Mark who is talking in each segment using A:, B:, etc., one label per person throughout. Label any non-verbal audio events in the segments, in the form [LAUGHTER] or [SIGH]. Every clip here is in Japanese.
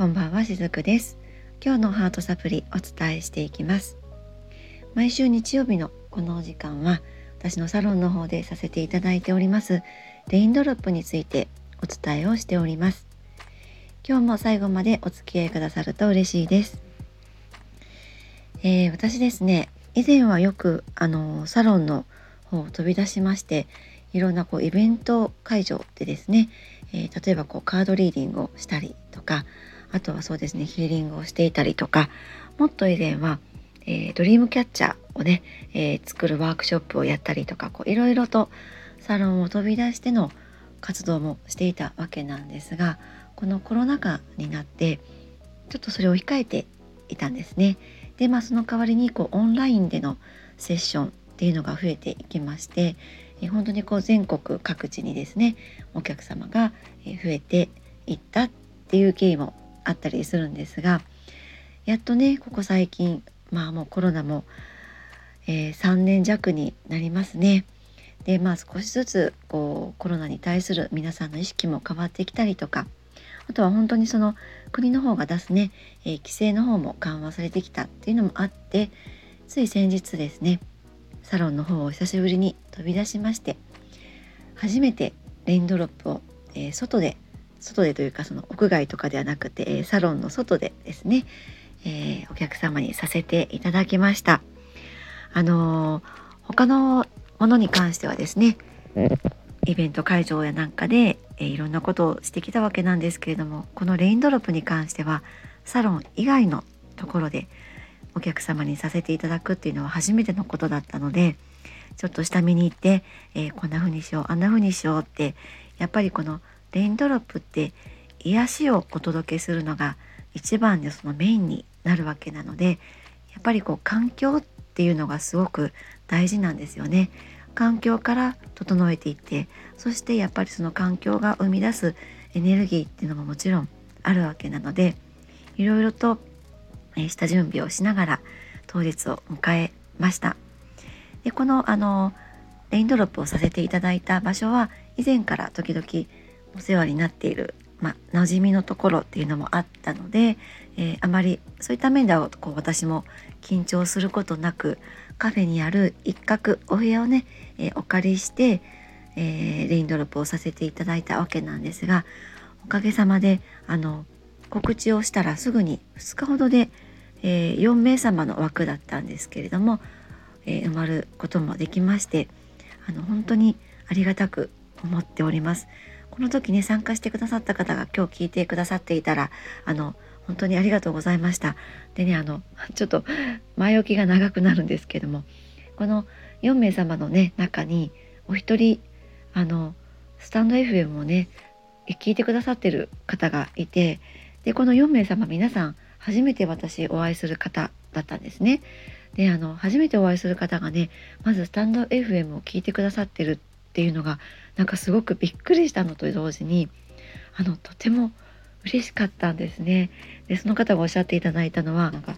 A: こんばんはしずくです。今日のハートサプリお伝えしていきます。毎週日曜日のこのお時間は私のサロンの方でさせていただいておりますレインドロップについてお伝えをしております。今日も最後までお付き合いくださると嬉しいです、えー、私ですね以前はよくあのサロンの方を飛び出しましていろんなこうイベント会場でですね、えー、例えばこうカードリーディングをしたりとかあとはそうですねヒーリングをしていたりとかもっと以前は、えー、ドリームキャッチャーをね、えー、作るワークショップをやったりとかいろいろとサロンを飛び出しての活動もしていたわけなんですがこのコロナ禍になってちょっとそれを控えていたんですね。でまあその代わりにこうオンラインでのセッションっていうのが増えていきまして、え本当にこう全国各地にですねお客様が増えていったっていう経緯もあったりするんですがやっとねここ最近まあもうコロナも、えー、3年弱になりますね。でまあ少しずつこうコロナに対する皆さんの意識も変わってきたりとかあとは本当にその国の方が出すね、えー、規制の方も緩和されてきたっていうのもあってつい先日ですねサロンの方を久しぶりに飛び出しまして初めてレインドロップを、えー、外で外でというかその屋外とかではなくてサロンの外でですね、えー、お客様にさせていただきました。あのー、他のものに関してはですねイベント会場やなんかで、えー、いろんなことをしてきたわけなんですけれどもこのレインドロップに関してはサロン以外のところでお客様にさせていただくっていうのは初めてのことだったのでちょっと下見に行って、えー、こんな風にしようあんな風にしようってやっぱりこのレインドロップって癒しをお届けするのが一番でそのメインになるわけなのでやっぱりこう環境っていうのがすごく大事なんですよね。環境から整えていってそしてやっぱりその環境が生み出すエネルギーっていうのももちろんあるわけなのでいろいろと下準備をしながら当日を迎えました。でこのあのレインドロップをさせていただいた場所は以前から時々お世話になっている、まあ、馴染みのところっていうのもあったので、えー、あまりそういった面ではこう私も緊張することなくカフェにある一角お部屋をね、えー、お借りして、えー、レインドロップをさせていただいたわけなんですがおかげさまであの告知をしたらすぐに2日ほどで、え4名様の枠だったんですけれども、え埋まることもできましてあの本当にありがたく思っております。この時ね参加してくださった方が今日聞いてくださっていたらあの本当にありがとうございました。でねあのちょっと前置きが長くなるんですけどもこの4名様のね中にお一人あのスタンド FM をね聞いてくださってる方がいてでこの4名様皆さん初めて私お会いする方だったんですね。であの初めてお会いする方がねまずスタンド FM を聞いてくださってるっていうのがなんかすごくびっくりしたのと同時にあのとても嬉しかったんですね。でその方がおっしゃっていただいたのはなんか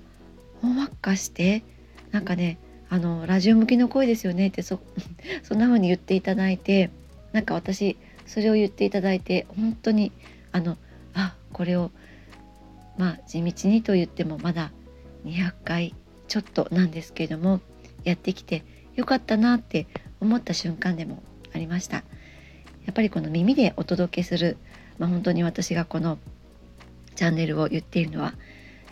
A: ほんわかしてなんかねあのラジオ向きの声ですよねってそ [LAUGHS] そんな風に言っていただいてなんか私それを言っていただいて本当にあのあこれをまあ地道にと言ってもまだ200回ちょっとなんですけれどもやってきてよかったなって思った瞬間でもありましたやっぱりこの耳でお届けする、まあ、本当に私がこのチャンネルを言っているのは、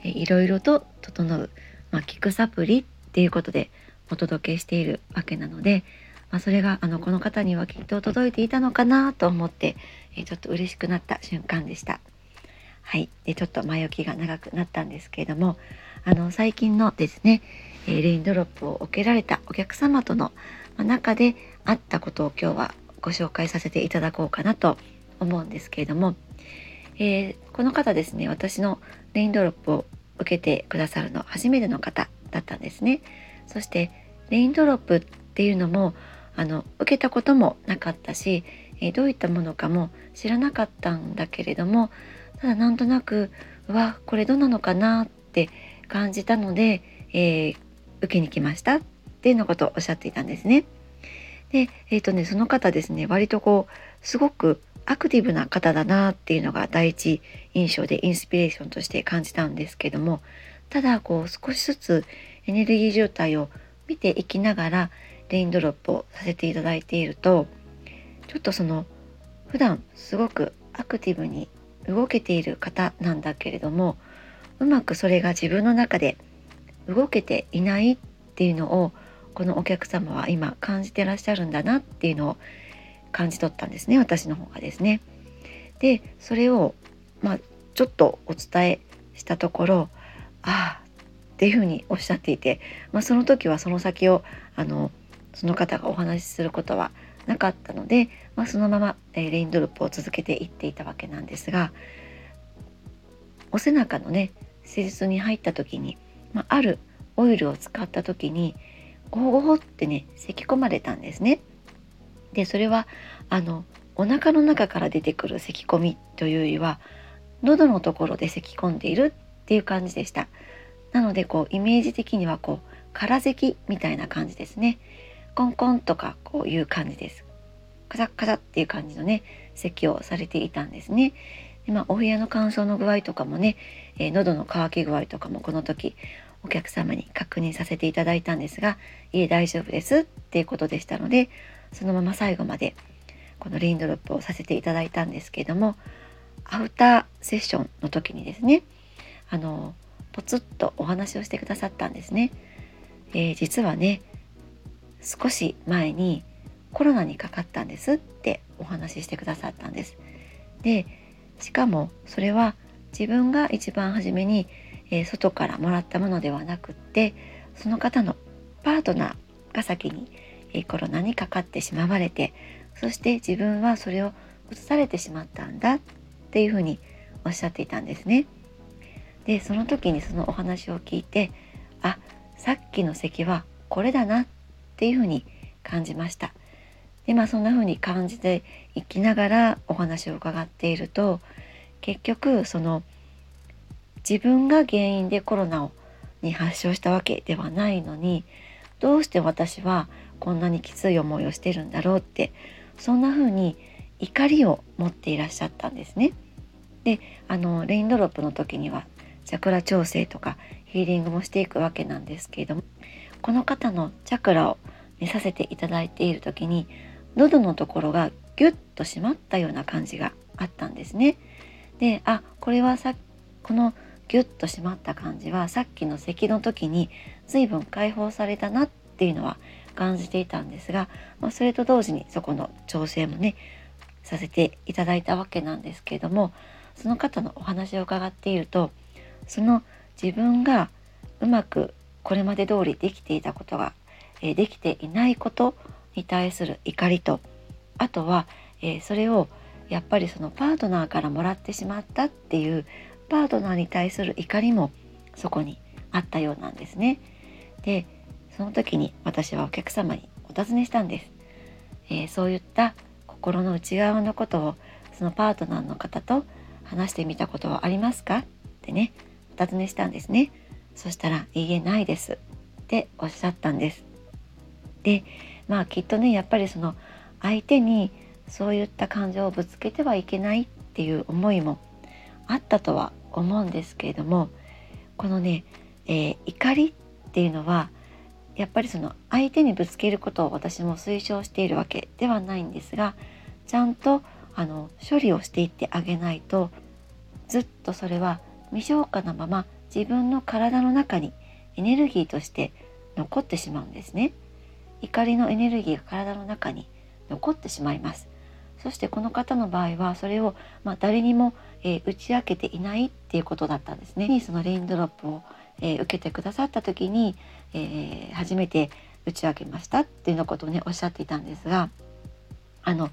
A: えいろいろと整う、まあ、聞くサプリっていうことでお届けしているわけなので、まあ、それがあのこの方にはきっと届いていたのかなと思って、えちょっと嬉しくなった瞬間でした。はい、でちょっと前置きが長くなったんですけれどもあの最近のですね、えレインドロップを受けられたお客様との中であったことを今日はご紹介させていただこうかなと思うんですけれども、えー、この方ですね私のレインドロップを受けてくださるの初めての方だったんですね。そしてレインドロップっていうのもあの受けたこともなかったし、えー、どういったものかも知らなかったんだけれどもただなんとなくうわこれどうなのかなって感じたので、えー、受けに来ましたっていうのことをおっしゃっていたんですね。で、えーとね、その方ですね割とこうすごくアクティブな方だなっていうのが第一印象でインスピレーションとして感じたんですけどもただこう少しずつエネルギー状態を見ていきながらレインドロップをさせていただいているとちょっとその普段すごくアクティブに動けている方なんだけれどもうまくそれが自分の中で動けていないっていうのをこのお客様は今感じてらっしゃるんだなっていうのを感じ取ったんですね私の方がですね。でそれをまあちょっとお伝えしたところああっていうふうにおっしゃっていて、まあ、その時はその先をあのその方がお話しすることはなかったので、まあ、そのまま、えー、レインドロップを続けていっていたわけなんですがお背中のね施術に入った時に、まあ、あるオイルを使った時にゴホゴホってね咳き込まれたんですね。でそれはあのお腹の中から出てくる咳き込みというよりは喉のところで咳き込んでいるっていう感じでした。なのでこうイメージ的にはこう空咳みたいな感じですね。コンコンとかこういう感じです。カサッカサっていう感じのね咳をされていたんですね。でまあ、お部屋の乾燥の具合とかもね、えー、喉の渇き具合とかもこの時お客様に確認させていただいたんですが「いえ大丈夫です」っていうことでしたのでそのまま最後までこのレインドロップをさせていただいたんですけれどもアフターセッションの時にですねあのポツッとお話をしてくださったんですね。えー、実はね少し前にコロナにかかったんですってお話ししてくださったんです。でしかもそれは自分が一番初めに、えー、外からもらったものではなくってその方のパートナーが先に、えー、コロナにかかってしまわれてそして自分はそれを移されてしまったんだっていうふうにおっしゃっていたんですね。でその時にそのお話を聞いてあさっきの席はこれだなっていうふうに感じました。でまあそんな風に感じていきながらお話を伺っていると結局その自分が原因でコロナをに発症したわけではないのにどうして私はこんなにきつい思いをしてるんだろうってそんな風に怒りを持っていらっしゃったんですね。であのレインドロップの時にはチャクラ調整とかヒーリングもしていくわけなんですけれどもこの方のチャクラを見させていただいている時に喉のところがギュッと締まったような感じがあったんですね。であこれはさこのギュッと締まった感じはさっきの咳の時に随分解放されたなっていうのは感じていたんですが、まあ、それと同時にそこの調整もねさせていただいたわけなんですけれどもその方のお話を伺っているとその自分がうまくこれまで通りできていたことが、え、できていないことに対する怒りとあとは、え、それをやっぱりそのパートナーからもらってしまったっていうパートナーに対する怒りもそこにあったようなんですね。でその時に私はお客様にお尋ねしたんです。えー、そういった心の内側のことをそのパートナーの方と話してみたことはありますか？ってねお尋ねしたんですね。そしたら「いいえないです」っておっしゃったんです。でまあきっとねやっぱりその相手にそういった感情をぶつけてはいけないっていう思いもあったとは思うんですけれどもこのね、えー、怒りっていうのはやっぱりその相手にぶつけることを私も推奨しているわけではないんですがちゃんとあの処理をしていってあげないとずっとそれは未消化なまま自分の体の中にエネルギーとして残ってしまうんですね。怒りのエネルギーが体の中に残ってしまいます。そしてこの方の場合はそれを、まあ、誰にも、えー、打ち明けていないっていうことだったんですね。そのレインドロップを、えー、受けてくださった時に、えー、初めて打ち明けましたっていうのことをねおっしゃっていたんですがあの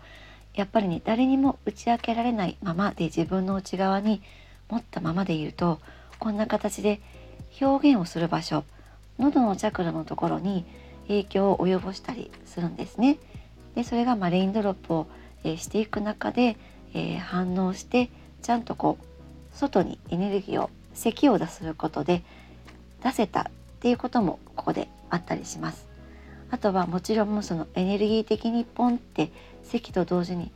A: やっぱりね誰にも打ち明けられないままで自分の内側に持ったままでいるとこんな形で表現をする場所喉のチャクラのところに影響を及ぼしたりするんですね。でそれがまレインドロップを、えー、していく中で、えー、反応してちゃんとこう外にエネルギーを咳を出すことで出せたっていうこともここであったりします。あとはもちろんそのエネルギー的にポンって咳と同時に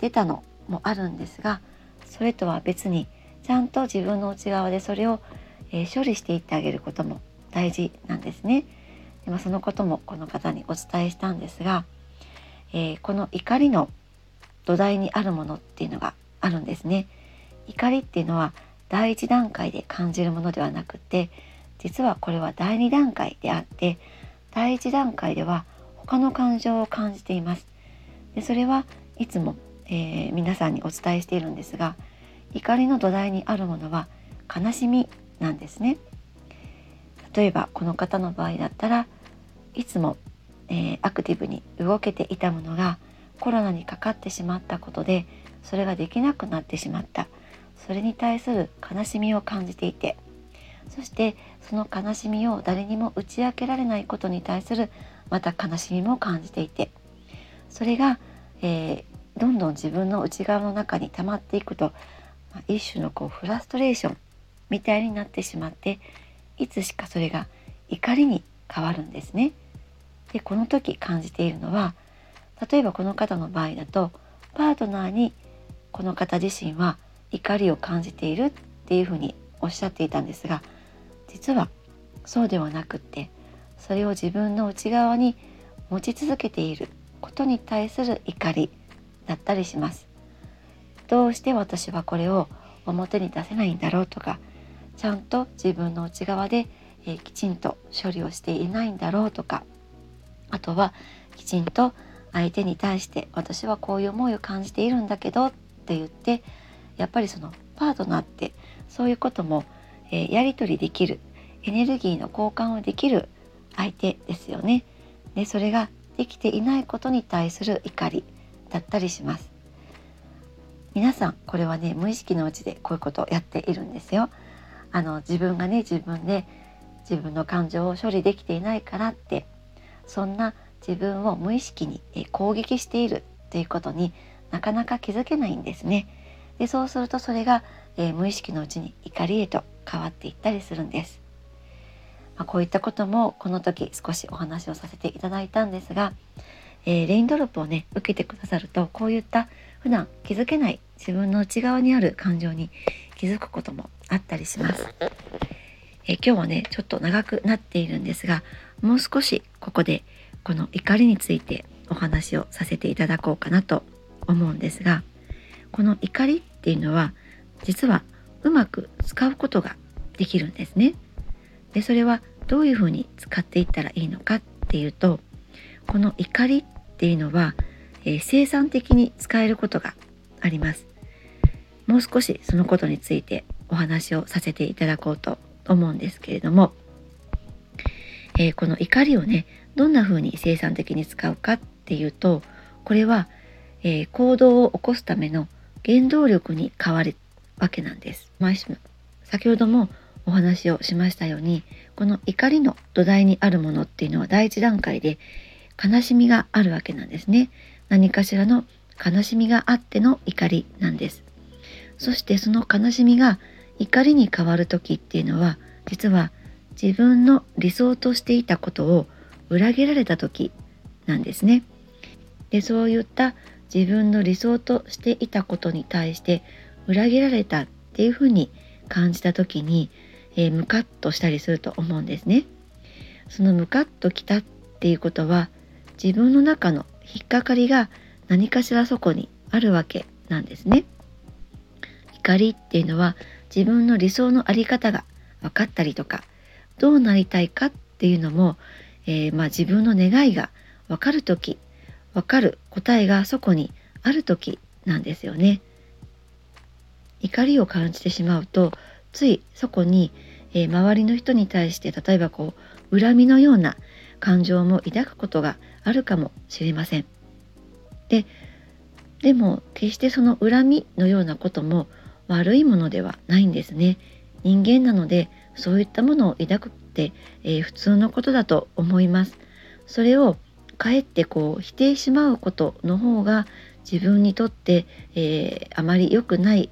A: 出たのもあるんですがそれとは別にちゃんと自分の内側でそれを、えー、処理していってあげることも大事なんですね。でまあ、そのこともこの方にお伝えしたんですが、えー、この怒りの土台にあるものっていうのがあるんですね。怒りっていうのは第一段階で感じるものではなくて実はこれは第2段階であって第1段階では他の感情を感じています。でそれはいつも、えー、皆さんにお伝えしているんですが怒りの土台にあるものは悲しみなんですね。例えばこの方の場合だったらいつも、えー、アクティブに動けていたものがコロナにかかってしまったことでそれができなくなってしまったそれに対する悲しみを感じていてそしてその悲しみを誰にも打ち明けられないことに対するまた悲しみも感じていてそれが、えー、どんどん自分の内側の中に溜まっていくと、まあ、一種のこうフラストレーションみたいになってしまっていつしかそれが怒りに変わるんですね。でこの時感じているのは例えばこの方の場合だとパートナーにこの方自身は怒りを感じているっていうふうにおっしゃっていたんですが実はそうではなくってそれを自分の内側に持ち続けていることに対する怒りだったりします。どうして私はこれを表に出せないんだろうとかちゃんと自分の内側で、えー、きちんと処理をしていないんだろうとかあとはきちんと相手に対して私はこういう思いを感じているんだけどって言ってやっぱりそのパートナーってそういうことも、えー、やり取りできるエネルギーの交換をできる相手ですよね。でそれができていないことに対する怒りだったりします。皆さんこれはね無意識のうちでこういうことをやっているんですよ。あの自分がね自分で自分の感情を処理できていないからってそんな自分を無意識に攻撃しているということになかなか気づけないんですね。でそうするとそれが、えー、無意識のうちに怒りへと変わっていったりするんです。まあ、こういったこともこの時少しお話をさせていただいたんですが、えー、レインドロップをね受けてくださるとこういった普段気づけない自分の内側にある感情に気づくこともあったりします。えー、今日はねちょっと長くなっているんですがもう少しここでこの怒りについてお話をさせていただこうかなと思うんですがこの怒りっていうのは実はうまく使うことができるんですね。でそれはどういうふうに使っていったらいいのかっていうとこの怒りっていうのは、えー、生産的に使えることがあります。もう少しそのことについてお話をさせていただこうと思うんですけれども、えー、この怒りをねどんな風に生産的に使うかっていうとこれは、えー、行動を起こすための原動力に変わるわけなんです。先ほどもお話をしましたようにこの怒りの土台にあるものっていうのは第一段階で悲しみがあるわけなんですね。何かしらの悲しみがあっての怒りなんです。そしてその悲しみが怒りに変わる時っていうのは実は自分の理想としていたことを裏切られた時なんですね。でそういった自分の理想としていたことに対して裏切られたっていうふうに感じた時に、えー、ムカッとしたりすると思うんですね。そのムカッときたっていうことは自分の中の引っかかりが何かしらそこにあるわけなんですね。怒りっていうのは自分の理想の在り方が分かったりとかどうなりたいかっていうのも、えー、まあ、自分の願いが分かる時分かる答えがそこにある時なんですよね。怒りを感じてしまうとついそこに、えー、周りの人に対して例えばこう恨みのような感情も抱くことがあるかもしれません。ででも決してその恨みのようなことも悪いものではないんですね。人間なのでそういったものを抱くって、えー、普通のことだと思います。それをかえってこう否定しまうことの方が自分にとって、えー、あまり良くない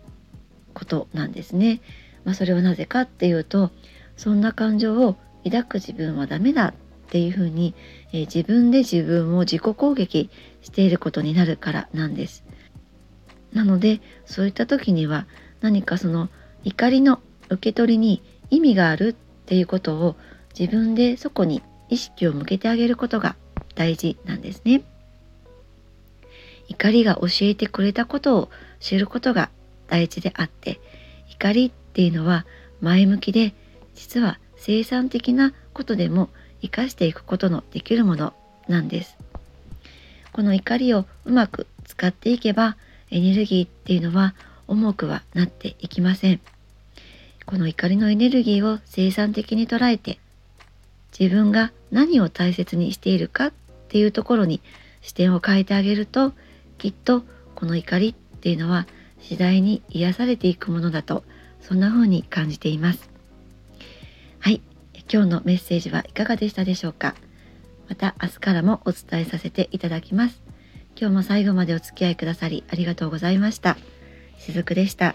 A: ことなんですね。まあ、それはなぜかっていうとそんな感情を抱く自分はダメだっていうふうに、えー、自分で自分を自己攻撃していることになるからなんです。なのでそういった時には何かその怒りの受け取りに意味があるっていうことを自分でそこに意識を向けてあげることが大事なんですね。怒りが教えてくれたことを知ることが大事であって怒りっていうのは前向きで実は生産的なことでも生かしていくことのできるものなんです。この怒りをうまく使っていけばエネルギーっていうのは重くはなっていきません。この怒りのエネルギーを生産的に捉えて自分が何を大切にしているかっていうところに視点を変えてあげるときっとこの怒りっていうのは次第に癒されていくものだとそんな風に感じています。はい。今日のメッセージはいかがでしたでしょうか？また明日からもお伝えさせていただきます。今日も最後までお付き合いくださりありがとうございました。しずくでした。